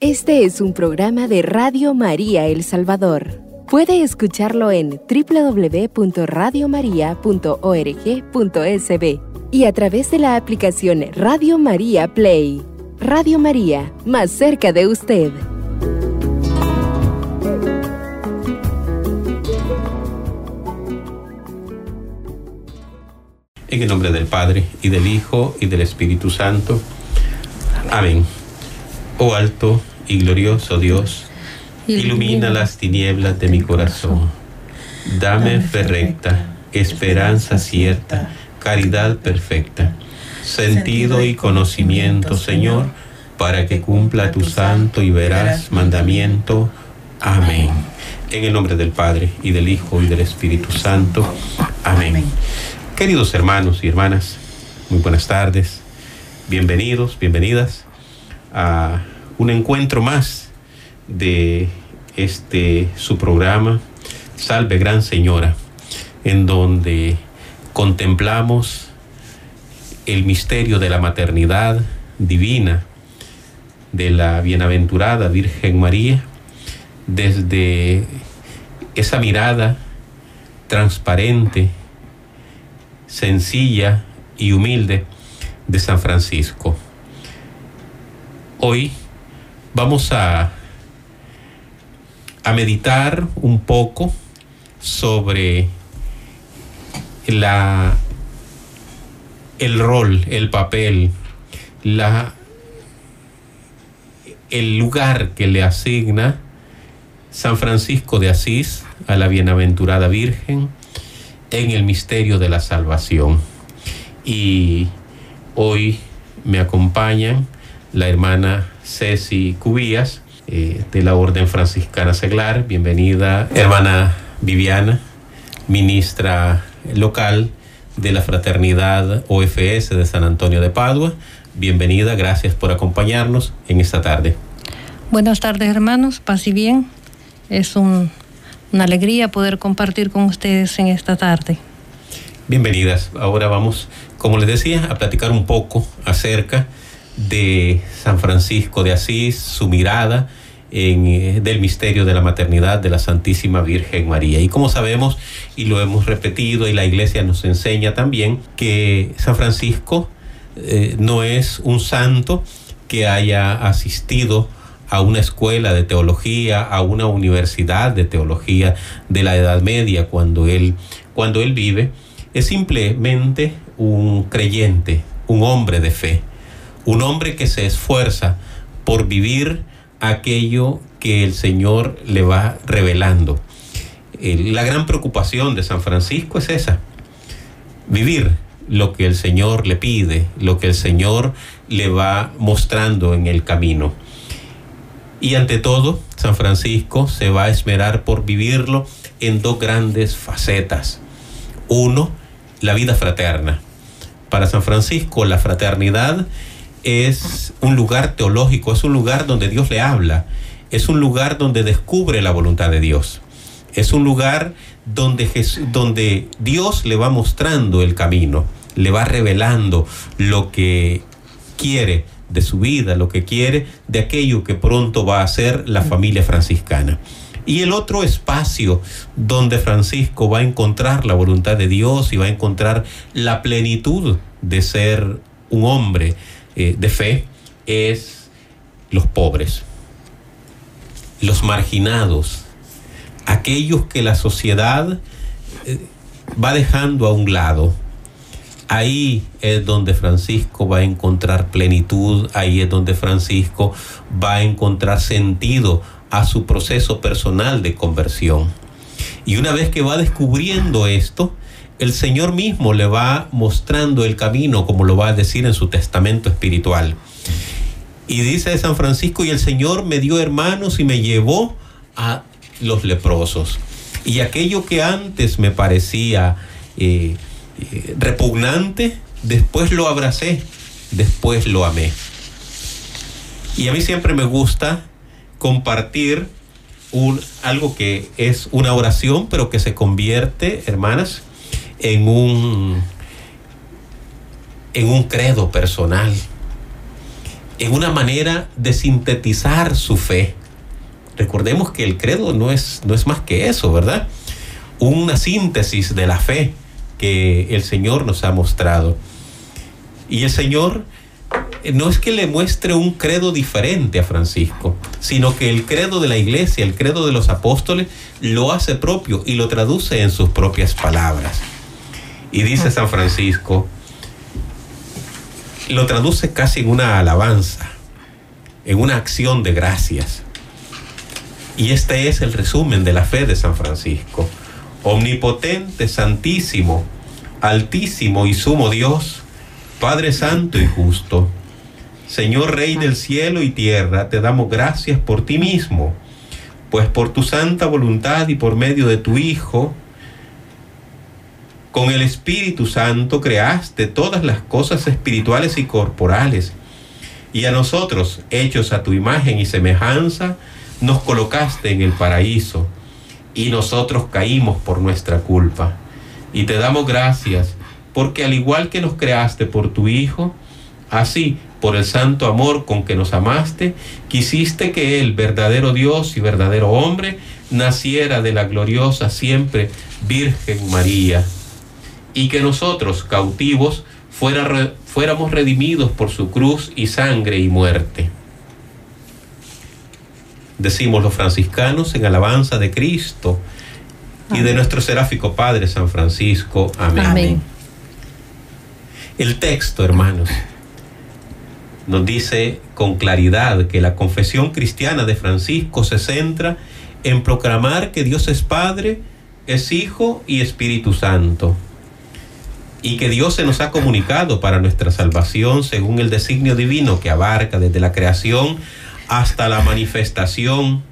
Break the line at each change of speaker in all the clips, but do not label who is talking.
Este es un programa de Radio María El Salvador. Puede escucharlo en www.radiomaria.org.sb y a través de la aplicación Radio María Play. Radio María, más cerca de usted.
En el nombre del Padre, y del Hijo, y del Espíritu Santo. Amén. Oh alto y glorioso Dios, ilumina las tinieblas de mi corazón. Dame fe recta, esperanza cierta, caridad perfecta, sentido y conocimiento, Señor, para que cumpla tu santo y veraz mandamiento. Amén. En el nombre del Padre, y del Hijo, y del Espíritu Santo. Amén. Queridos hermanos y hermanas, muy buenas tardes. Bienvenidos, bienvenidas a un encuentro más de este su programa Salve Gran Señora, en donde contemplamos el misterio de la maternidad divina de la bienaventurada Virgen María desde esa mirada transparente, sencilla y humilde de San Francisco. Hoy vamos a, a meditar un poco sobre la, el rol, el papel, la, el lugar que le asigna San Francisco de Asís a la bienaventurada Virgen en el misterio de la salvación. Y hoy me acompañan la hermana Ceci Cubías eh, de la Orden Franciscana Seglar. Bienvenida, hermana Viviana, ministra local de la Fraternidad OFS de San Antonio de Padua. Bienvenida, gracias por acompañarnos en esta tarde.
Buenas tardes hermanos, paz y bien. Es un, una alegría poder compartir con ustedes en esta tarde.
Bienvenidas. Ahora vamos, como les decía, a platicar un poco acerca de San Francisco de Asís, su mirada en, eh, del misterio de la maternidad de la Santísima Virgen María. Y como sabemos, y lo hemos repetido, y la iglesia nos enseña también, que San Francisco eh, no es un santo que haya asistido a una escuela de teología, a una universidad de teología de la Edad Media cuando él, cuando él vive, es simplemente un creyente, un hombre de fe un hombre que se esfuerza por vivir aquello que el Señor le va revelando. La gran preocupación de San Francisco es esa, vivir lo que el Señor le pide, lo que el Señor le va mostrando en el camino. Y ante todo, San Francisco se va a esmerar por vivirlo en dos grandes facetas. Uno, la vida fraterna. Para San Francisco, la fraternidad es un lugar teológico, es un lugar donde Dios le habla, es un lugar donde descubre la voluntad de Dios, es un lugar donde, donde Dios le va mostrando el camino, le va revelando lo que quiere de su vida, lo que quiere de aquello que pronto va a ser la familia franciscana. Y el otro espacio donde Francisco va a encontrar la voluntad de Dios y va a encontrar la plenitud de ser un hombre, eh, de fe es los pobres, los marginados, aquellos que la sociedad eh, va dejando a un lado. Ahí es donde Francisco va a encontrar plenitud, ahí es donde Francisco va a encontrar sentido a su proceso personal de conversión. Y una vez que va descubriendo esto, el Señor mismo le va mostrando el camino, como lo va a decir en su testamento espiritual. Y dice San Francisco, y el Señor me dio hermanos y me llevó a los leprosos. Y aquello que antes me parecía eh, eh, repugnante, después lo abracé, después lo amé. Y a mí siempre me gusta compartir algo que es una oración, pero que se convierte, hermanas, en un, en un credo personal. en una manera de sintetizar su fe. Recordemos que el credo no es, no es más que eso, ¿verdad? Una síntesis de la fe que el Señor nos ha mostrado. Y el Señor eh, no es que le muestre un credo diferente a Francisco, sino que el credo de la iglesia, el credo de los apóstoles, lo hace propio y lo traduce en sus propias palabras. Y dice San Francisco, lo traduce casi en una alabanza, en una acción de gracias. Y este es el resumen de la fe de San Francisco. Omnipotente, santísimo, altísimo y sumo Dios, Padre Santo y justo, Señor Rey del cielo y tierra, te damos gracias por ti mismo, pues por tu santa voluntad y por medio de tu Hijo, con el Espíritu Santo creaste todas las cosas espirituales y corporales, y a nosotros, hechos a tu imagen y semejanza, nos colocaste en el paraíso, y nosotros caímos por nuestra culpa. Y te damos gracias, porque al igual que nos creaste por tu Hijo, así, por el santo amor con que nos amaste, quisiste que Él, verdadero Dios y verdadero hombre, naciera de la gloriosa siempre Virgen María y que nosotros, cautivos, fuera, fuéramos redimidos por su cruz y sangre y muerte. Decimos los franciscanos en alabanza de Cristo y de nuestro seráfico Padre San Francisco. Amén. Amén. El texto, hermanos, nos dice con claridad que la confesión cristiana de Francisco se centra en proclamar que Dios es Padre, es Hijo y Espíritu Santo y que Dios se nos ha comunicado para nuestra salvación según el designio divino que abarca desde la creación hasta la manifestación,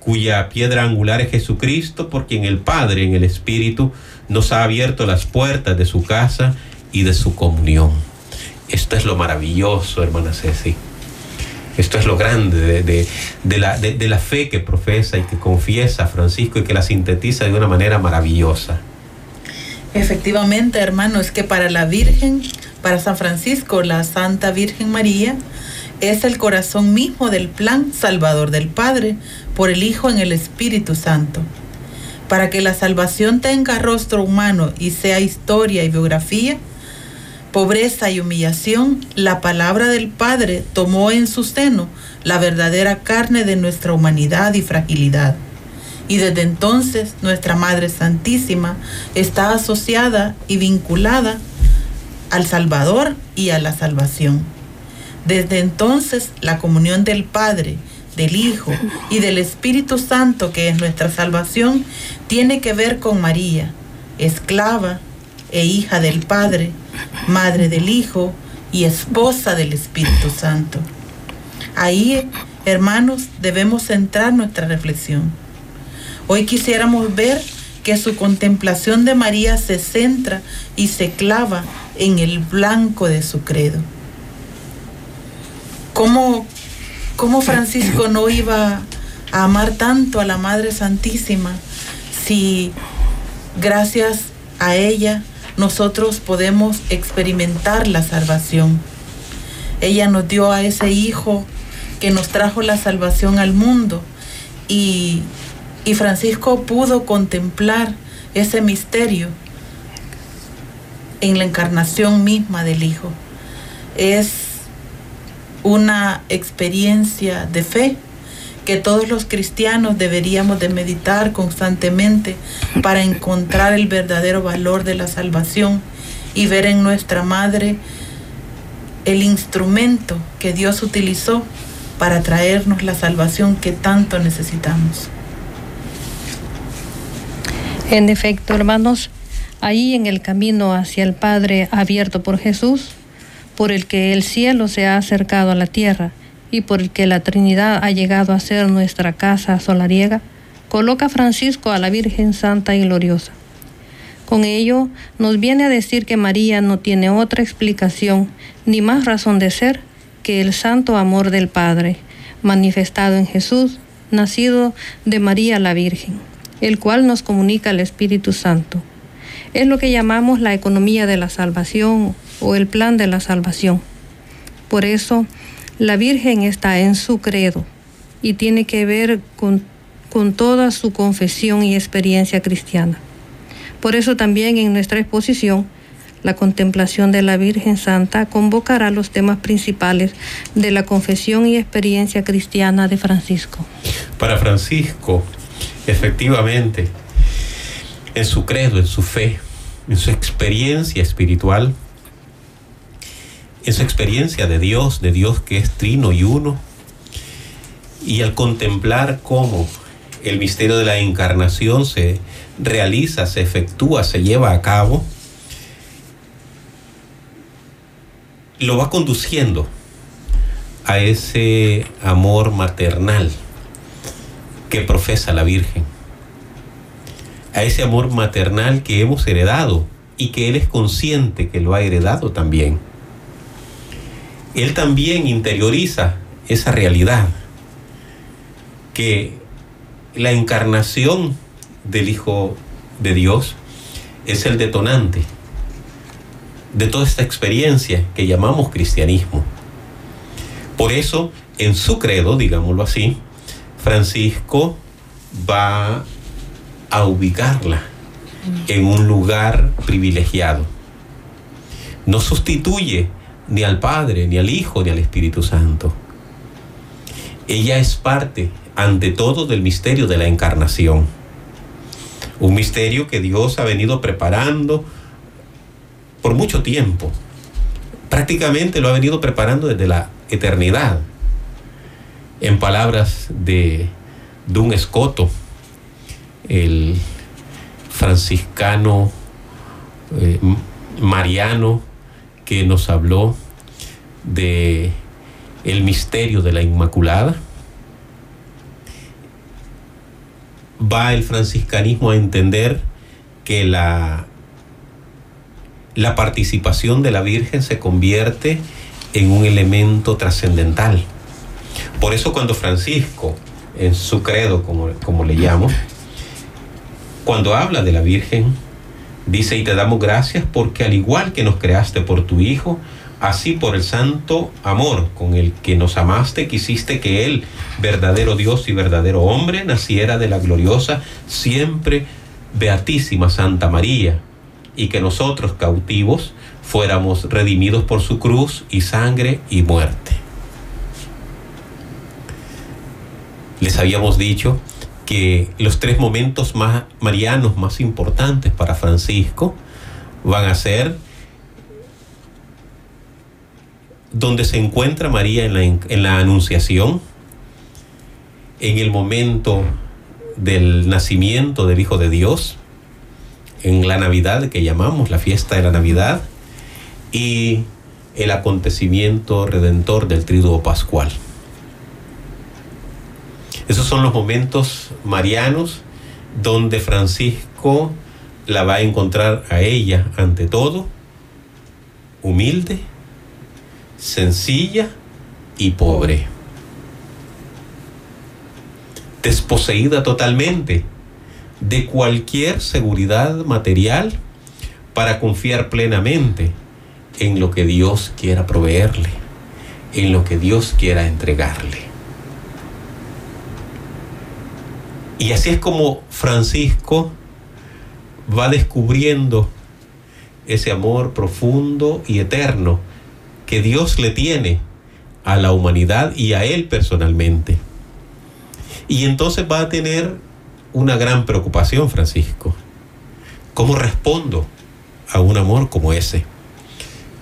cuya piedra angular es Jesucristo, por quien el Padre en el Espíritu nos ha abierto las puertas de su casa y de su comunión. Esto es lo maravilloso, hermana Ceci. Esto es lo grande de, la, de la fe que profesa y que confiesa Francisco y que la sintetiza de una manera maravillosa.
Efectivamente, hermano, es que para la Virgen, para San Francisco, la Santa Virgen María, es el corazón mismo del plan salvador del Padre por el Hijo en el Espíritu Santo. Para que la salvación tenga rostro humano y sea historia y biografía, pobreza y humillación, la palabra del Padre tomó en su seno la verdadera carne de nuestra humanidad y fragilidad y desde entonces nuestra Madre Santísima está asociada y vinculada al Salvador y a la salvación. Desde entonces la comunión del Padre, del Hijo y del Espíritu Santo, que es nuestra salvación, tiene que ver con María, esclava e hija del Padre, madre del Hijo y esposa del Espíritu Santo. Ahí, hermanos, debemos centrar nuestra reflexión Hoy quisiéramos ver que su contemplación de María se centra y se clava en el blanco de su credo. ¿Cómo, cómo Francisco no iba a amar tanto a la Madre Santísima si gracias a ella nosotros podemos experimentar la salvación? Ella nos dio a ese Hijo que nos trajo la salvación al mundo y y Francisco pudo contemplar ese misterio en la encarnación misma del Hijo. Es una experiencia de fe que todos los cristianos deberíamos de meditar constantemente para encontrar el verdadero valor de la salvación y ver en nuestra Madre el instrumento que Dios utilizó para traernos la salvación que tanto necesitamos.
En efecto, hermanos, ahí en el camino hacia el Padre abierto por Jesús, por el que el cielo se ha acercado a la tierra y por el que la Trinidad ha llegado a ser nuestra casa solariega, coloca Francisco a la Virgen Santa y Gloriosa. Con ello nos viene a decir que María no tiene otra explicación ni más razón de ser que el santo amor del Padre, manifestado en Jesús, nacido de María la Virgen el cual nos comunica el Espíritu Santo. Es lo que llamamos la economía de la salvación o el plan de la salvación. Por eso, La Virgen está en su credo y tiene que ver con, con toda su confesión y experiencia cristiana. Por eso también en nuestra exposición, la contemplación de la Virgen Santa convocará los temas principales de la confesión y experiencia cristiana de Francisco.
Para Francisco, efectivamente, en su credo, en su fe, en su experiencia espiritual, en su experiencia de Dios, de Dios que es trino y uno, y al contemplar cómo el misterio de la encarnación se realiza, se efectúa, se lleva a cabo, lo va conduciendo a ese amor maternal que profesa la Virgen, a ese amor maternal que hemos heredado y que Él es consciente que lo ha heredado también. Él también interioriza esa realidad, que la encarnación del Hijo de Dios es el detonante de toda esta experiencia que llamamos cristianismo. Por eso, en su credo, digámoslo así, Francisco va a ubicarla en un lugar privilegiado. No sustituye ni al Padre, ni al Hijo, ni al Espíritu Santo. Ella es parte, ante todo, del misterio de la encarnación. Un misterio que Dios ha venido preparando por mucho tiempo. Prácticamente lo ha venido preparando desde la eternidad. En palabras de Dun Escoto, el franciscano eh, mariano que nos habló de el misterio de la Inmaculada. Va el franciscanismo a entender que la la participación de la Virgen se convierte en un elemento trascendental. Por eso cuando Francisco, en su credo, como, como le llamo, cuando habla de la Virgen, dice, y te damos gracias porque al igual que nos creaste por tu Hijo, así por el santo amor con el que nos amaste, quisiste que Él, verdadero Dios y verdadero hombre, naciera de la gloriosa, siempre beatísima Santa María, y que nosotros cautivos fuéramos redimidos por su cruz y sangre y muerte. Les habíamos dicho que los tres momentos más marianos más importantes para Francisco van a ser donde se encuentra María en la, en la Anunciación, en el momento del nacimiento del Hijo de Dios, en la Navidad que llamamos la fiesta de la Navidad y el acontecimiento redentor del Triduo Pascual. Esos son los momentos marianos donde Francisco la va a encontrar a ella ante todo humilde, sencilla y pobre. Desposeída totalmente de cualquier seguridad material para confiar plenamente en lo que Dios quiera proveerle, en lo que Dios quiera entregarle. Y así es como Francisco va descubriendo ese amor profundo y eterno que Dios le tiene a la humanidad y a él personalmente. Y entonces va a tener una gran preocupación, Francisco. ¿Cómo respondo a un amor como ese?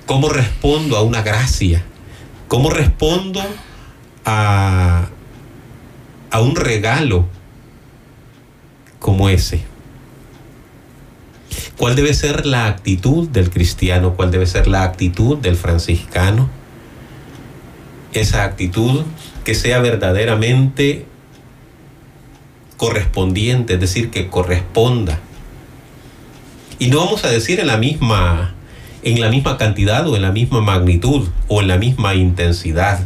¿Cómo respondo a una gracia? ¿Cómo respondo a, a un regalo como ese? ¿Cuál debe ser la actitud del cristiano? ¿Cuál debe ser la actitud del franciscano? Esa actitud que sea verdaderamente correspondiente, es decir, que corresponda. Y no vamos a decir en la misma en la misma cantidad o en la misma magnitud o en la misma intensidad.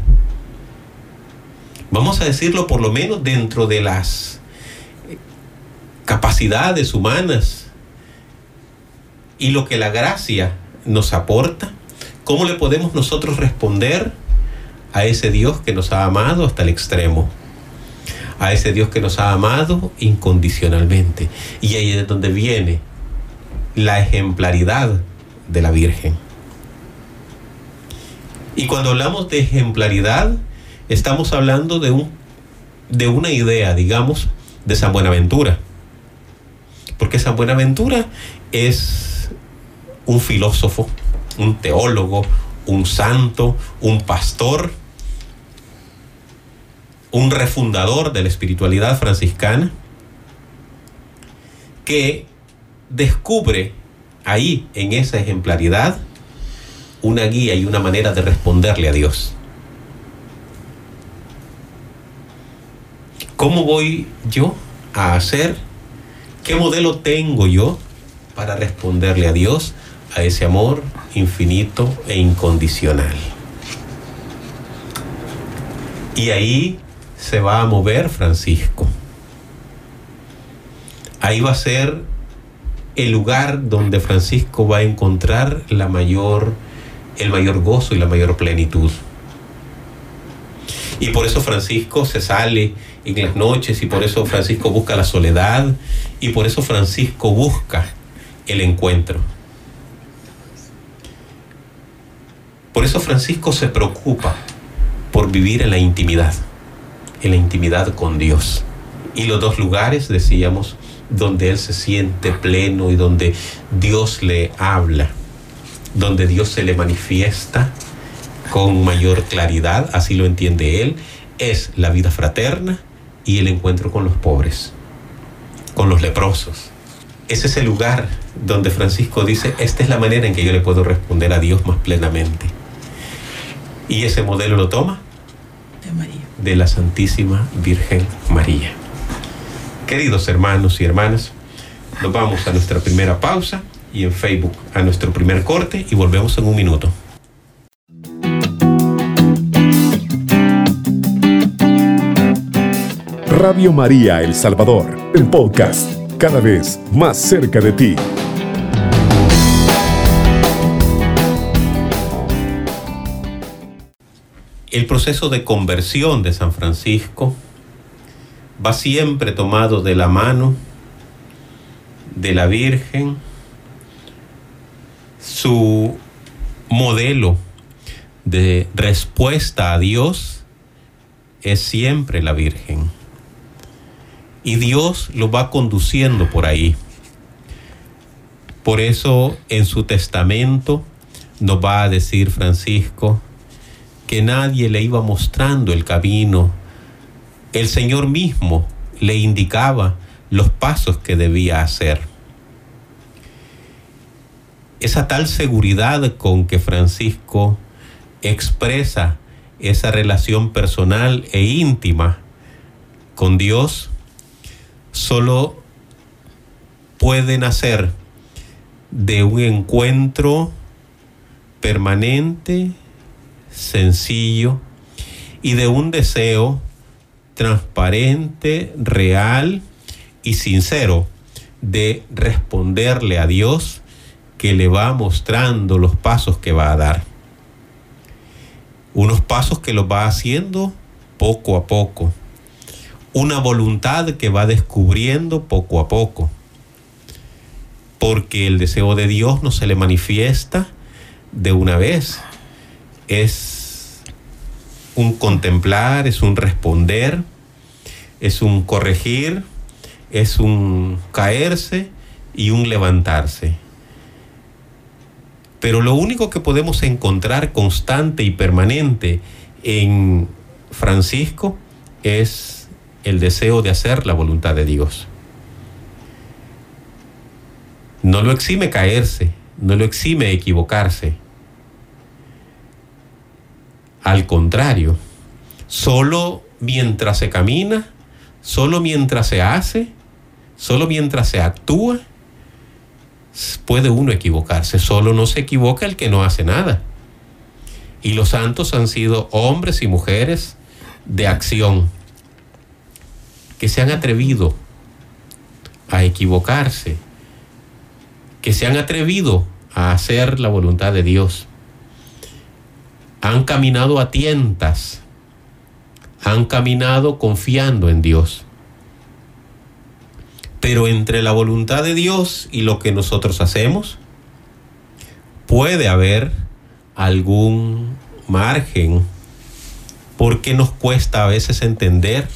Vamos a decirlo por lo menos dentro de las capacidades humanas y lo que la gracia nos aporta, ¿cómo le podemos nosotros responder a ese Dios que nos ha amado hasta el extremo, a ese Dios que nos ha amado incondicionalmente. Y ahí es donde viene la ejemplaridad de la Virgen. Y cuando hablamos de ejemplaridad, estamos hablando de, un, de una idea, digamos, de San Buenaventura. Porque San Buenaventura es un filósofo, un teólogo, un santo, un pastor, un refundador de la espiritualidad franciscana, que descubre ahí, en esa ejemplaridad, una guía y una manera de responderle a Dios. ¿Cómo voy yo a hacer? ¿Qué modelo tengo yo para responderle a Dios a ese amor infinito e incondicional? Y ahí se va a mover Francisco. Ahí va a ser el lugar donde Francisco va a encontrar la mayor, el mayor gozo y la mayor plenitud. Y por eso Francisco se sale en las noches y por eso Francisco busca la soledad y por eso Francisco busca el encuentro. Por eso Francisco se preocupa por vivir en la intimidad, en la intimidad con Dios. Y los dos lugares, decíamos, donde él se siente pleno y donde Dios le habla, donde Dios se le manifiesta con mayor claridad, así lo entiende él, es la vida fraterna y el encuentro con los pobres, con los leprosos. Ese es el lugar donde Francisco dice, esta es la manera en que yo le puedo responder a Dios más plenamente. Y ese modelo lo toma
De María.
de la Santísima Virgen María. Queridos hermanos y hermanas, nos vamos a nuestra primera pausa y en Facebook a nuestro primer corte y volvemos en un minuto.
Radio María El Salvador, el podcast, cada vez más cerca de ti.
El proceso de conversión de San Francisco va siempre tomado de la mano de la Virgen, su modelo de respuesta a Dios es siempre la Virgen. Y Dios lo va conduciendo por ahí. Por eso en su testamento nos va a decir Francisco que nadie le iba mostrando el camino. El Señor mismo le indicaba los pasos que debía hacer. Esa tal seguridad con que Francisco expresa esa relación personal e íntima con Dios solo puede nacer de un encuentro permanente, sencillo y de un deseo transparente, real y sincero de responderle a Dios que le va mostrando los pasos que va a dar. Unos pasos que los va haciendo poco a poco. Una voluntad que va descubriendo poco a poco. Porque el deseo de Dios no se le manifiesta de una vez. Es un contemplar, es un responder, es un corregir, es un caerse y un levantarse. Pero lo único que podemos encontrar constante y permanente en Francisco es el deseo de hacer la voluntad de Dios. No lo exime caerse, no lo exime equivocarse. Al contrario, solo mientras se camina, solo mientras se hace, solo mientras se actúa, puede uno equivocarse. Solo no se equivoca el que no hace nada. Y los santos han sido hombres y mujeres de acción que se han atrevido a equivocarse, que se han atrevido a hacer la voluntad de Dios, han caminado a tientas, han caminado confiando en Dios. Pero entre la voluntad de Dios y lo que nosotros hacemos, puede haber algún margen porque nos cuesta a veces entender,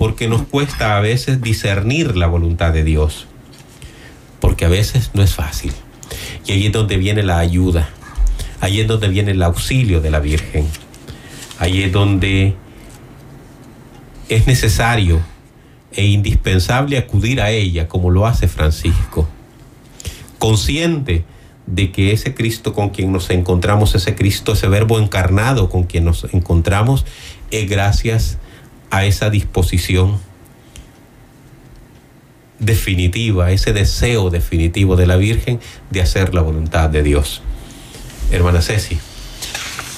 porque nos cuesta a veces discernir la voluntad de Dios, porque a veces no es fácil. Y ahí es donde viene la ayuda, ahí es donde viene el auxilio de la Virgen, ahí es donde es necesario e indispensable acudir a ella como lo hace Francisco, consciente de que ese Cristo con quien nos encontramos, ese Cristo, ese verbo encarnado con quien nos encontramos, es gracias a esa disposición definitiva, ese deseo definitivo de la Virgen de hacer la voluntad de Dios. Hermana Ceci,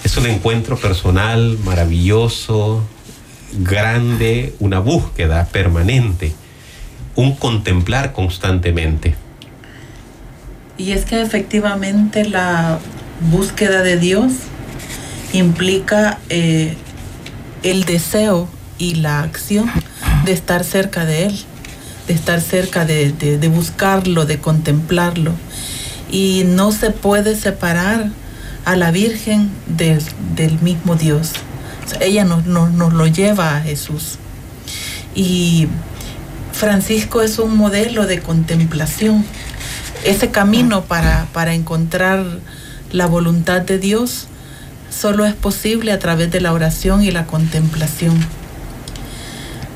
es un encuentro personal maravilloso, grande, una búsqueda permanente, un contemplar constantemente.
Y es que efectivamente la búsqueda de Dios implica eh, el deseo y la acción de estar cerca de Él, de estar cerca de, de, buscarlo, de contemplarlo. Y no se puede separar a la Virgen del, del mismo Dios. Ella nos, nos, nos lo lleva a Jesús. Y Francisco es un modelo de contemplación. Ese camino para, para encontrar la voluntad de Dios solo es posible a través de la oración y la contemplación.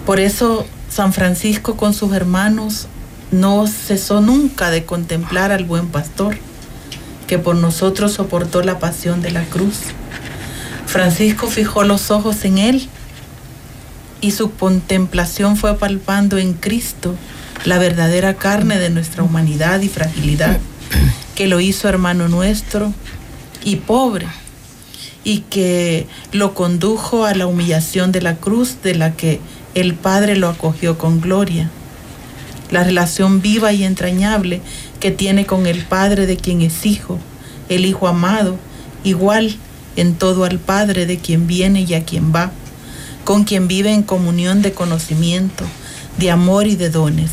Por eso San Francisco con sus hermanos no cesó nunca de contemplar al buen pastor, que por nosotros soportó la pasión de la cruz. Francisco fijó los ojos en él y su contemplación fue palpando en Cristo la verdadera carne de nuestra humanidad y fragilidad, que lo hizo hermano nuestro y pobre, y que lo condujo a la humillación de la cruz de la que el Padre lo acogió con gloria. La relación viva y entrañable que tiene con el Padre de quien es hijo, el Hijo amado, igual en todo al Padre de quien viene y a quien va, con quien vive en comunión de conocimiento, de amor y de dones.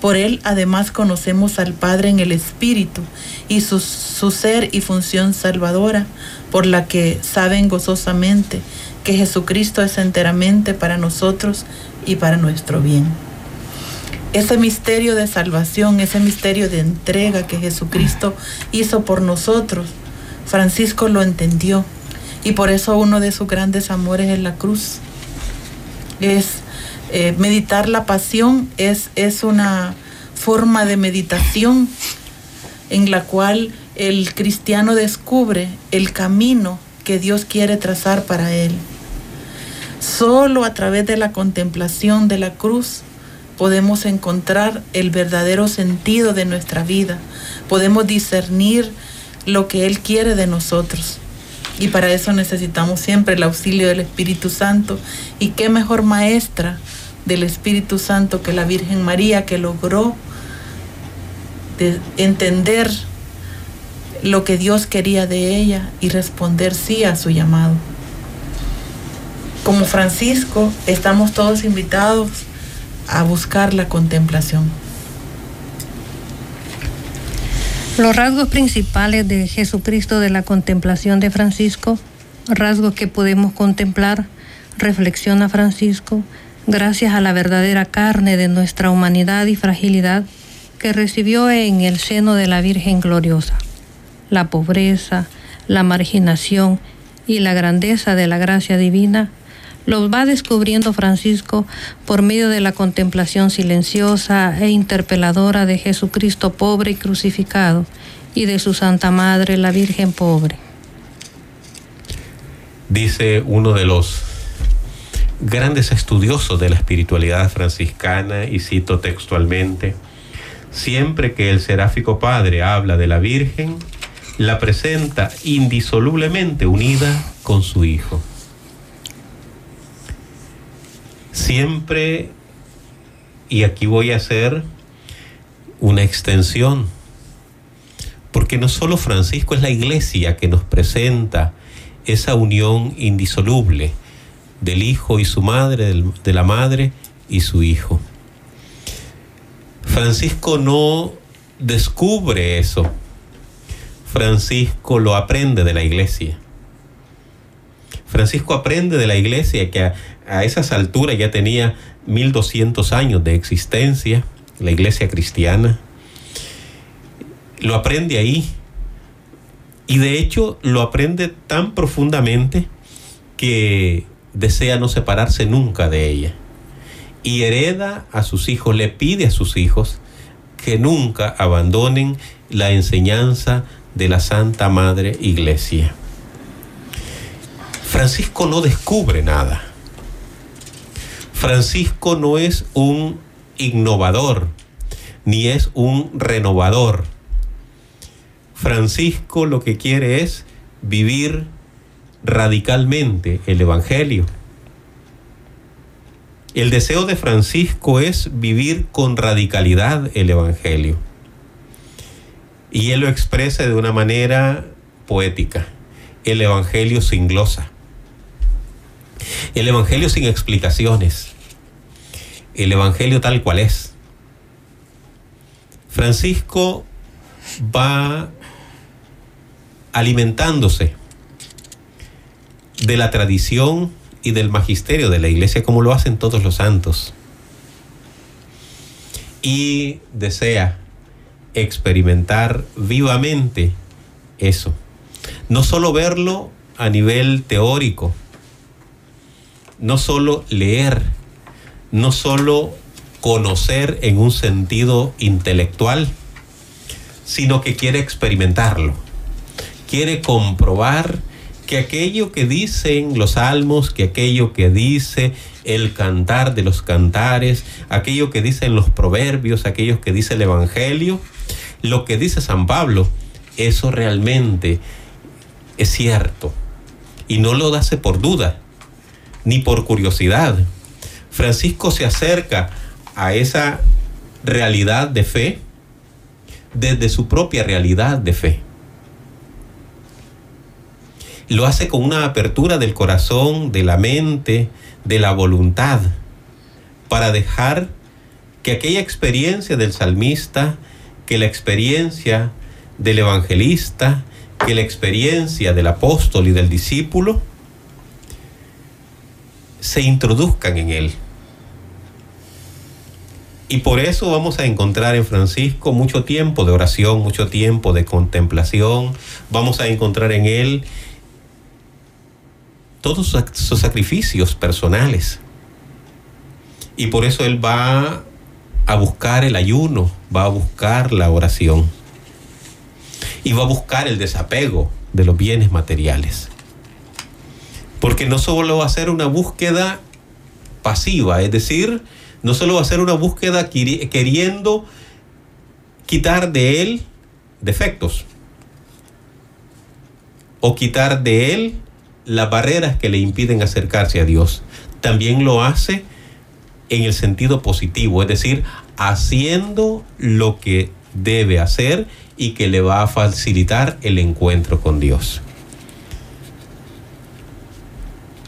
Por él además conocemos al Padre en el Espíritu y su, su, ser y función salvadora, por la que saben gozosamente que Jesucristo es enteramente para nosotros y para nuestro bien. Ese misterio de salvación, ese misterio de entrega que Jesucristo hizo por nosotros, Francisco lo entendió y por eso uno de sus grandes amores es la cruz. Es eh, meditar la pasión es, es una forma de meditación en la cual el cristiano descubre el camino que Dios quiere trazar para él. Solo a través de la contemplación de la cruz podemos encontrar el verdadero sentido de nuestra vida, podemos discernir lo que Él quiere de nosotros. Y para eso necesitamos siempre el auxilio del Espíritu Santo. Y qué mejor maestra del Espíritu Santo que la Virgen María que logró entender lo que Dios quería de ella y responder sí a su llamado. Como Francisco, estamos todos invitados a buscar la contemplación.
Los rasgos principales de Jesucristo de la contemplación de Francisco, rasgos que podemos contemplar, reflexiona Francisco, gracias a la verdadera carne de nuestra humanidad y fragilidad que recibió en el seno de la Virgen Gloriosa. La pobreza, la marginación y la grandeza de la gracia divina los va descubriendo Francisco por medio de la contemplación silenciosa e interpeladora de Jesucristo pobre y crucificado y de su Santa Madre, la Virgen pobre.
Dice uno de los grandes estudiosos de la espiritualidad franciscana, y cito textualmente, siempre que el seráfico Padre habla de la Virgen, la presenta indisolublemente unida con su Hijo. Siempre, y aquí voy a hacer una extensión, porque no solo Francisco es la iglesia que nos presenta esa unión indisoluble del hijo y su madre, de la madre y su hijo. Francisco no descubre eso. Francisco lo aprende de la iglesia. Francisco aprende de la iglesia que a, esas alturas ya tenía 1200 años de existencia, la iglesia cristiana. Lo aprende ahí. Y de hecho lo aprende tan profundamente que desea no separarse nunca de ella. Y hereda a sus hijos, le pide a sus hijos que nunca abandonen la enseñanza de la Santa Madre Iglesia. Francisco no descubre nada. Francisco no es un innovador, ni es un renovador. Francisco lo que quiere es vivir radicalmente el Evangelio. El deseo de Francisco es vivir con radicalidad el Evangelio. Y él lo expresa de una manera poética. El Evangelio sin glosa. El Evangelio sin explicaciones. El Evangelio tal cual es. Francisco va alimentándose de la tradición y del magisterio de la iglesia como lo hacen todos los santos. Y desea experimentar vivamente eso. No solo verlo a nivel teórico, no solo leer, no solo conocer en un sentido intelectual, sino que quiere experimentarlo, quiere comprobar que aquello que dicen los salmos, que aquello que dice el cantar de los cantares, aquello que dicen los proverbios, aquello que dice el Evangelio, lo que dice San Pablo, eso realmente es cierto. Y no lo hace por duda, ni por curiosidad. Francisco se acerca a esa realidad de fe desde su propia realidad de fe lo hace con una apertura del corazón, de la mente, de la voluntad, para dejar que aquella experiencia del salmista, que la experiencia del evangelista, que la experiencia del apóstol y del discípulo, se introduzcan en él. Y por eso vamos a encontrar en Francisco mucho tiempo de oración, mucho tiempo de contemplación. Vamos a encontrar en él todos sus sacrificios personales. Y por eso Él va a buscar el ayuno, va a buscar la oración y va a buscar el desapego de los bienes materiales. Porque no solo va a ser una búsqueda pasiva, es decir, no solo va a ser una búsqueda queriendo quitar de él defectos o quitar de él las barreras que le impiden acercarse a Dios. También lo hace en el sentido positivo, es decir, haciendo lo que debe hacer y que le va a facilitar el encuentro con Dios.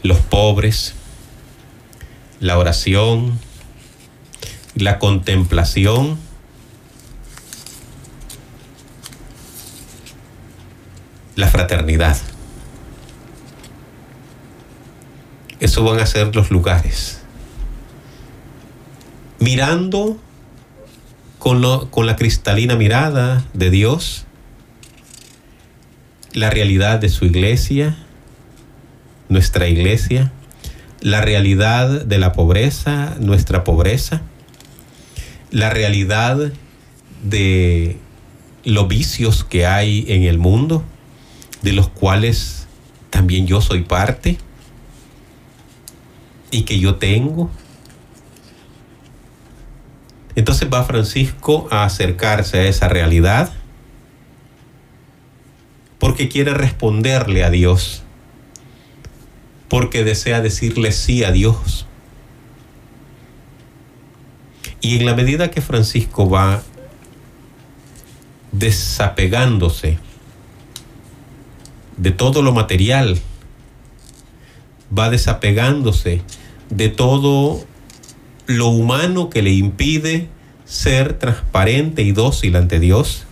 Los pobres, la oración, la contemplación, la fraternidad. Eso van a ser los lugares. Mirando con, la cristalina mirada de Dios, la realidad de su iglesia, nuestra iglesia, la realidad de la pobreza, nuestra pobreza, la realidad de los vicios que hay en el mundo, de los cuales también yo soy parte y que yo tengo. Entonces va Francisco a acercarse a esa realidad porque quiere responderle a Dios, porque desea decirle sí a Dios. Y en la medida que Francisco va desapegándose de todo lo material va desapegándose de todo lo humano que le impide ser transparente y dócil ante Dios,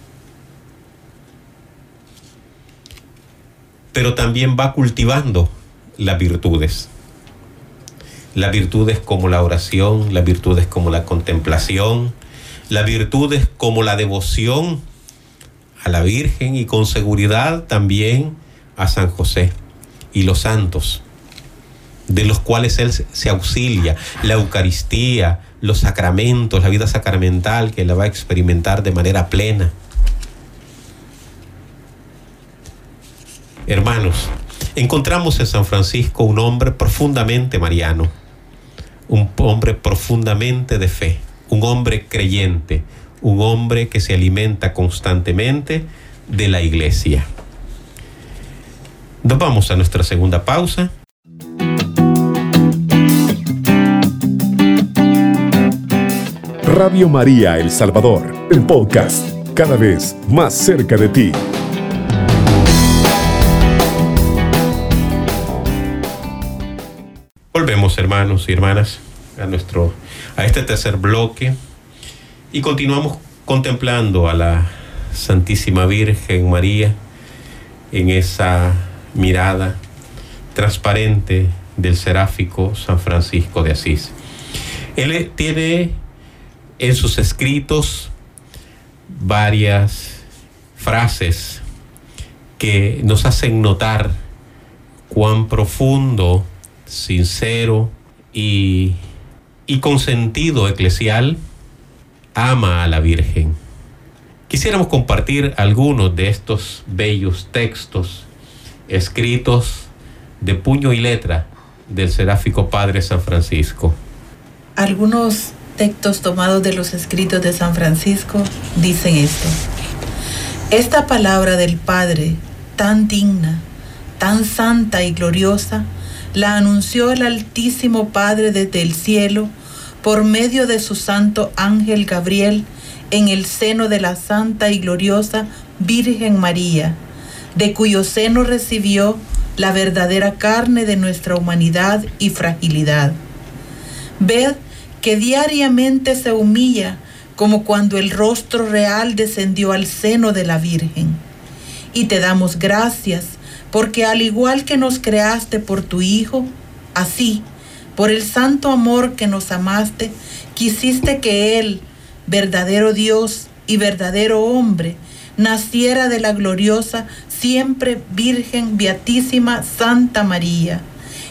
pero también va cultivando las virtudes. Las virtudes como la oración, las virtudes como la contemplación, las virtudes como la devoción a la Virgen y con seguridad también a San José y los santos, de los cuales Él se auxilia, la Eucaristía, los sacramentos, la vida sacramental que la va a experimentar de manera plena. Hermanos, encontramos en San Francisco un hombre profundamente mariano, un hombre profundamente de fe, un hombre creyente, un hombre que se alimenta constantemente de la iglesia. Nos vamos a nuestra segunda pausa.
Radio María El Salvador, el podcast, cada vez más cerca de ti.
Volvemos, hermanos y hermanas, a nuestro a este tercer bloque y continuamos contemplando a la Santísima Virgen María en esa mirada transparente del seráfico San Francisco de Asís. Él tiene en sus escritos varias frases que nos hacen notar cuán profundo, sincero y, y con sentido eclesial ama a la Virgen. Quisiéramos compartir algunos de estos bellos textos escritos de puño y letra del seráfico Padre San Francisco.
Algunos textos tomados de los escritos de San Francisco dicen esto. Esta palabra del Padre, tan digna, tan santa y gloriosa, la anunció el Altísimo Padre desde el cielo por medio de su santo ángel Gabriel en el seno de la santa y gloriosa Virgen María, de cuyo seno recibió la verdadera carne de nuestra humanidad y fragilidad. Ved que diariamente se humilla como cuando el rostro real descendió al seno de la Virgen. Y te damos gracias porque al igual que nos creaste por tu Hijo, así, por el santo amor que nos amaste, quisiste que Él, verdadero Dios y verdadero hombre, naciera de la gloriosa, siempre Virgen Beatísima Santa María,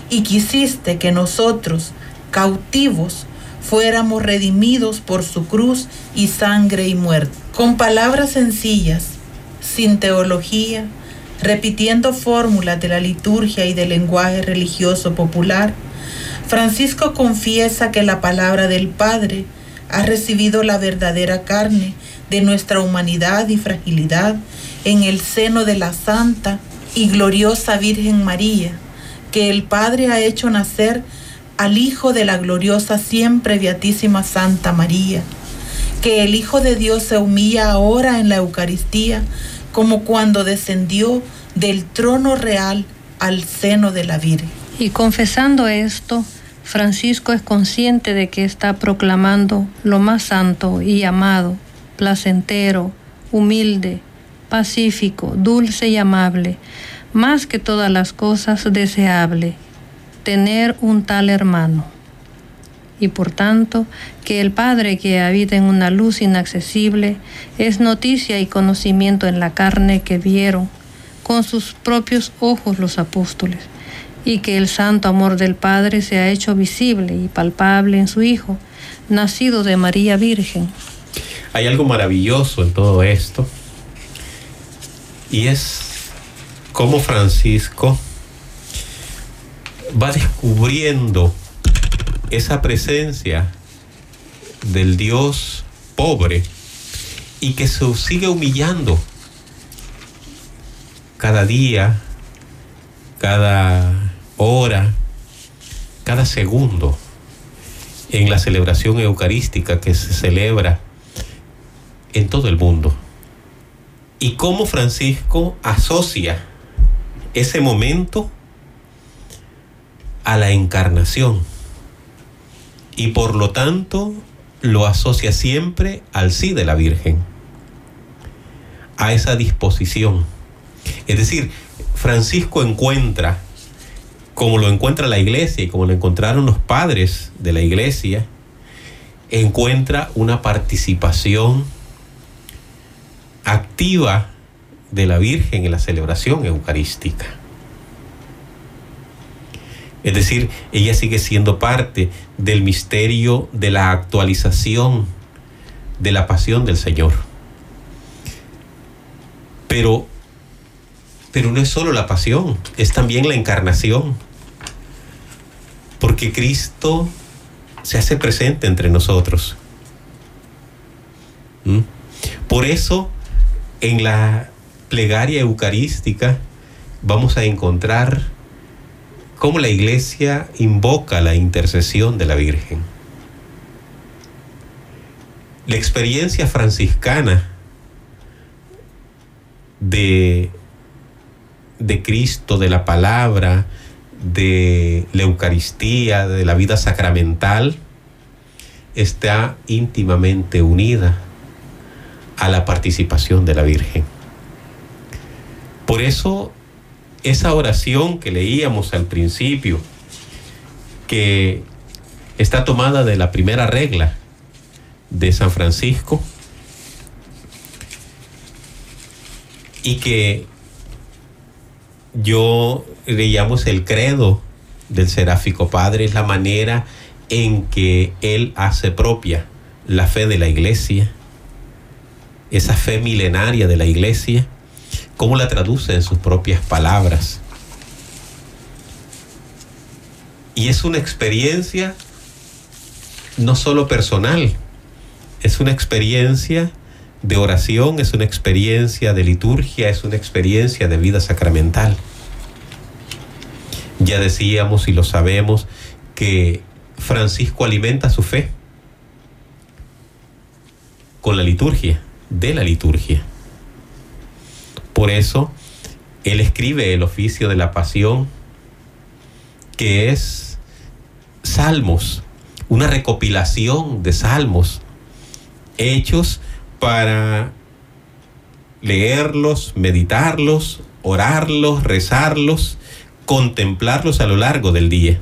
y quisiste que nosotros, cautivos, fuéramos redimidos por su cruz y sangre y muerte. Con palabras sencillas, sin teología, repitiendo fórmulas de la liturgia y del lenguaje religioso popular, Francisco confiesa que la palabra del Padre ha recibido la verdadera carne de nuestra humanidad y fragilidad en el seno de la Santa y gloriosa Virgen María, que el Padre ha hecho nacer al Hijo de la gloriosa siempre beatísima Santa María, que el Hijo de Dios se humilla ahora en la Eucaristía como cuando descendió del trono real al seno de la Virgen.
Y confesando esto, Francisco es consciente de que está proclamando lo más santo y amado, placentero, humilde, pacífico, dulce y amable, más que todas las cosas deseable tener un tal hermano. Y por tanto, que el Padre que habita en una luz inaccesible es noticia y conocimiento en la carne que vieron con sus propios ojos los apóstoles, y que el santo amor del Padre se ha hecho visible y palpable en su Hijo, nacido de María Virgen.
Hay algo maravilloso en todo esto, y es cómo Francisco va descubriendo esa presencia del Dios pobre y que se sigue humillando cada día, cada hora, cada segundo en la celebración eucarística que se celebra en todo el mundo. Y cómo Francisco asocia ese momento a la encarnación y por lo tanto lo asocia siempre al sí de la Virgen, a esa disposición. Es decir, Francisco encuentra, como lo encuentra la iglesia y como lo encontraron los padres de la iglesia, encuentra una participación activa de la Virgen en la celebración eucarística. Es decir, ella sigue siendo parte del misterio de la actualización de la pasión del Señor. Pero, pero no es solo la pasión, es también la encarnación. Porque Cristo se hace presente entre nosotros. ¿Mm? Por eso, en la plegaria eucarística vamos a encontrar cómo la iglesia invoca la intercesión de la Virgen. La experiencia franciscana de, de Cristo, de la palabra, de la Eucaristía, de la vida sacramental, está íntimamente unida a la participación de la Virgen. Por eso esa oración que leíamos al principio, que está tomada de la primera regla de San Francisco, y que yo leíamos el credo del seráfico Padre, es la manera en que él hace propia la fe de la iglesia, esa fe milenaria de la iglesia, cómo la traduce en sus propias palabras. Y es una experiencia no solo personal, es una experiencia de oración, es una experiencia de liturgia, es una experiencia de vida sacramental. Ya decíamos y lo sabemos que Francisco alimenta su fe con la liturgia, de la liturgia. Por eso, él escribe el oficio de la pasión, que es salmos, una recopilación de salmos hechos para leerlos, meditarlos, orarlos, rezarlos, contemplarlos a lo largo del día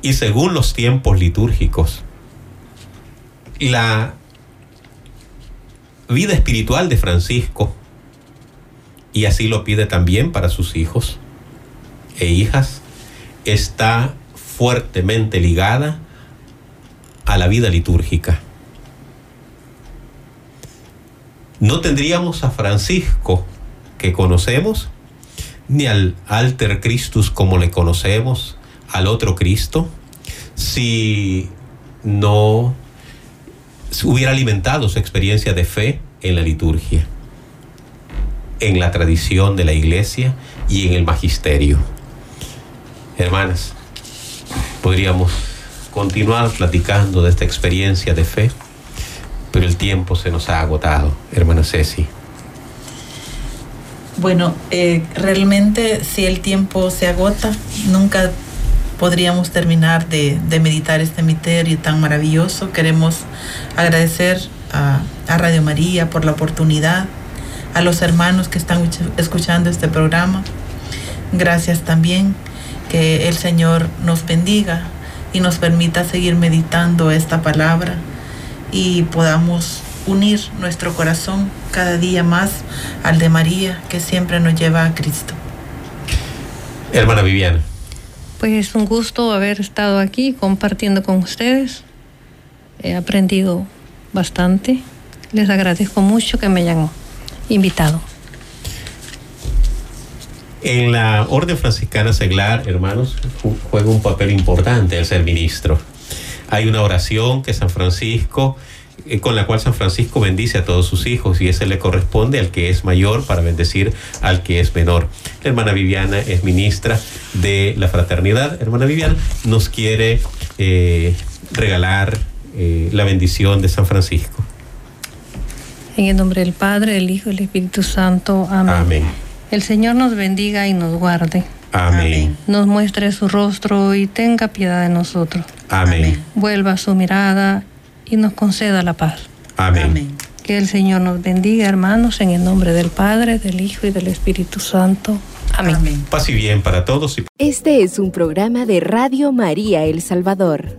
y según los tiempos litúrgicos. La vida espiritual de Francisco y así lo pide también para sus hijos e hijas, está fuertemente ligada a la vida litúrgica. No tendríamos a Francisco que conocemos, ni al alter Christus como le conocemos, al otro Cristo, si no hubiera alimentado su experiencia de fe en la liturgia en la tradición de la iglesia y en el magisterio. Hermanas, podríamos continuar platicando de esta experiencia de fe, pero el tiempo se nos ha agotado, hermana Ceci.
Bueno, eh, realmente si el tiempo se agota, nunca podríamos terminar de, meditar este misterio tan maravilloso. Queremos agradecer a Radio María por la oportunidad a los hermanos que están escuchando este programa. Gracias también que el Señor nos bendiga y nos permita seguir meditando esta palabra y podamos unir nuestro corazón cada día más al de María que siempre nos lleva a Cristo.
Hermana Viviana.
Pues es un gusto haber estado aquí compartiendo con ustedes. He aprendido bastante. Les agradezco mucho que me hayan invitado.
En la orden franciscana seglar, hermanos, juega un papel importante el ser ministro. Hay una oración que San Francisco, eh, con la cual San Francisco bendice a todos sus hijos y ese le corresponde al que es mayor para bendecir al que es menor. La hermana Viviana es ministra de la fraternidad. Hermana Viviana nos quiere eh, regalar eh, la bendición de San Francisco.
En el nombre del Padre, del Hijo y del Espíritu Santo. Amén.
Amén.
El Señor nos bendiga y nos guarde.
Amén.
nos muestre su rostro y tenga piedad de nosotros.
Amén.
Vuelva su mirada y nos conceda la paz.
Amén.
Que el Señor nos bendiga, hermanos, en el nombre del Padre, del Hijo y del Espíritu Santo. Amén.
Amén.
Paz y bien para todos y
Este es un programa de Radio María El Salvador.